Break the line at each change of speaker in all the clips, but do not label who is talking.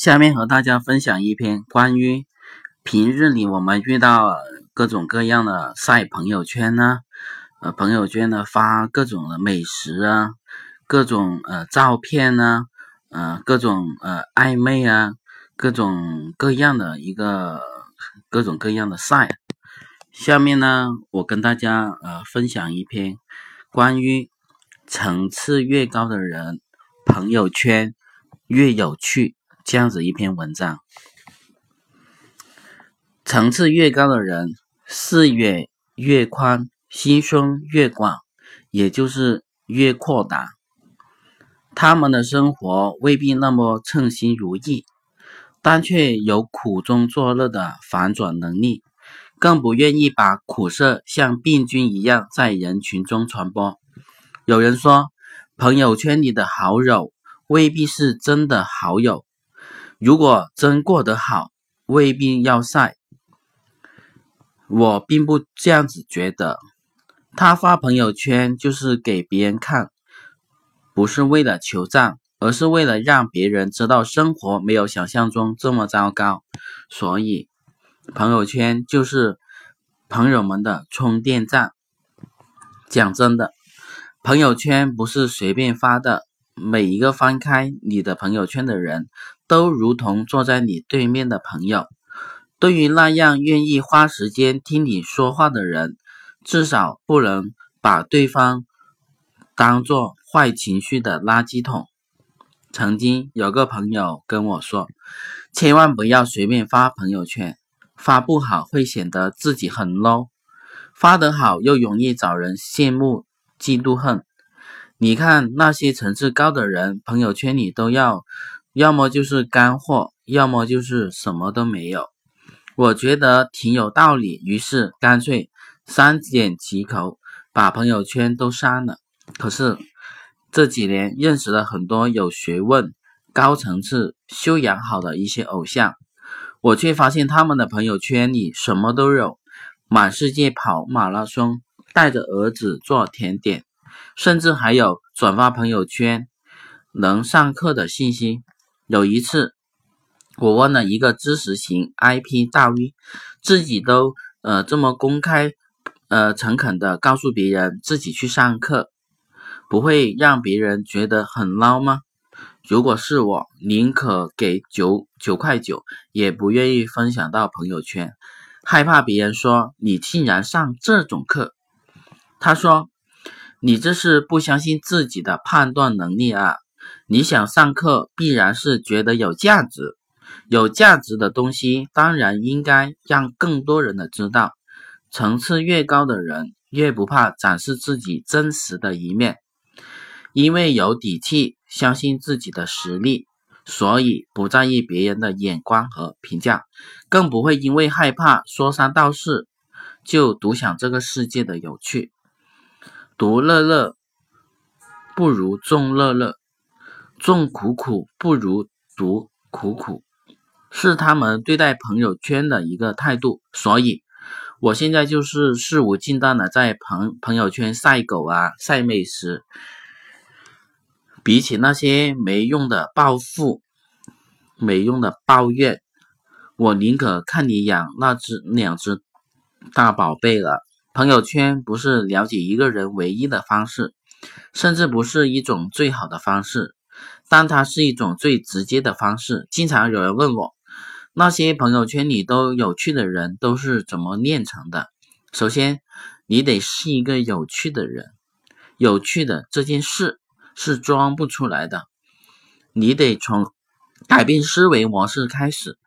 下面和大家分享一篇关于平日里我们遇到各种各样的晒朋友圈呢，呃，朋友圈呢发各种的美食啊，各种呃照片呢，呃，各种呃暧昧啊，各种各样的一个各种各样的晒。下面呢，我跟大家呃分享一篇关于层次越高的人，朋友圈越有趣。这样子一篇文章，层次越高的人，视野越宽，心胸越广，也就是越阔大。他们的生活未必那么称心如意，但却有苦中作乐的反转能力，更不愿意把苦涩像病菌一样在人群中传播。有人说，朋友圈里的好友未必是真的好友。如果真过得好，未必要晒。我并不这样子觉得。他发朋友圈就是给别人看，不是为了求赞，而是为了让别人知道生活没有想象中这么糟糕。所以，朋友圈就是朋友们的充电站。讲真的，朋友圈不是随便发的。每一个翻开你的朋友圈的人，都如同坐在你对面的朋友。对于那样愿意花时间听你说话的人，至少不能把对方当做坏情绪的垃圾桶。曾经有个朋友跟我说：“千万不要随便发朋友圈，发不好会显得自己很 low，发得好又容易找人羡慕、嫉妒、恨。”你看那些层次高的人，朋友圈里都要，要么就是干货，要么就是什么都没有。我觉得挺有道理，于是干脆三缄其口，把朋友圈都删了。可是这几年认识了很多有学问、高层次、修养好的一些偶像，我却发现他们的朋友圈里什么都有：满世界跑马拉松，带着儿子做甜点。甚至还有转发朋友圈能上课的信息。有一次，我问了一个知识型 IP 大 V，自己都呃这么公开呃诚恳的告诉别人自己去上课，不会让别人觉得很捞吗？如果是我，宁可给九九块九，也不愿意分享到朋友圈，害怕别人说你竟然上这种课。他说。你这是不相信自己的判断能力啊！你想上课，必然是觉得有价值，有价值的东西当然应该让更多人的知道。层次越高的人，越不怕展示自己真实的一面，因为有底气，相信自己的实力，所以不在意别人的眼光和评价，更不会因为害怕说三道四，就独享这个世界的有趣。独乐乐不如众乐乐，众苦苦不如独苦苦，是他们对待朋友圈的一个态度。所以，我现在就是肆无忌惮的在朋朋友圈晒狗啊，晒美食。比起那些没用的暴富、没用的抱怨，我宁可看你养那只两只大宝贝了。朋友圈不是了解一个人唯一的方式，甚至不是一种最好的方式，但它是一种最直接的方式。经常有人问我，那些朋友圈里都有趣的人都是怎么练成的？首先，你得是一个有趣的人，有趣的这件事是装不出来的，你得从改变思维模式开始，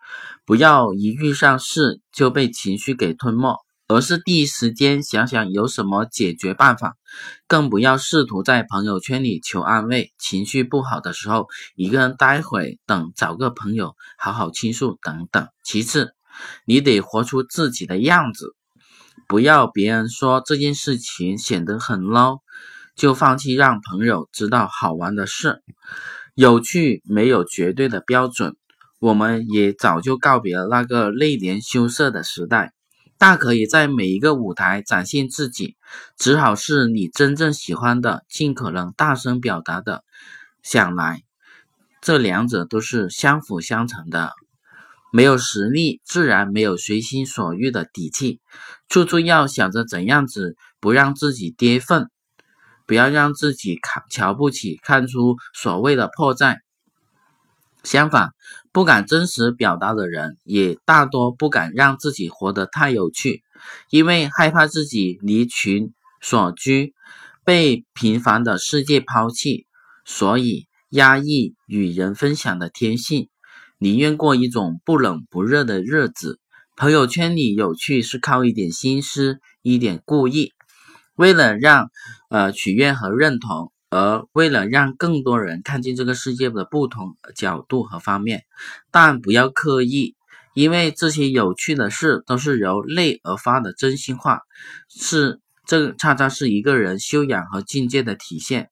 不要一遇上事就被情绪给吞没。而是第一时间想想有什么解决办法，更不要试图在朋友圈里求安慰。情绪不好的时候，一个人待会，等找个朋友好好倾诉等等。其次，你得活出自己的样子，不要别人说这件事情显得很 low，就放弃让朋友知道好玩的事。有趣没有绝对的标准，我们也早就告别了那个内敛羞涩的时代。大可以在每一个舞台展现自己，只好是你真正喜欢的，尽可能大声表达的。想来，这两者都是相辅相成的。没有实力，自然没有随心所欲的底气。处处要想着怎样子不让自己跌份，不要让自己看瞧不起，看出所谓的破绽。相反，不敢真实表达的人，也大多不敢让自己活得太有趣，因为害怕自己离群所居，被平凡的世界抛弃，所以压抑与人分享的天性。宁愿过一种不冷不热的日子。朋友圈里有趣是靠一点心思、一点故意，为了让呃取悦和认同，而为了让更多人看见这个世界的不同角度和方面。但不要刻意，因为这些有趣的事都是由内而发的真心话，是这恰恰是一个人修养和境界的体现。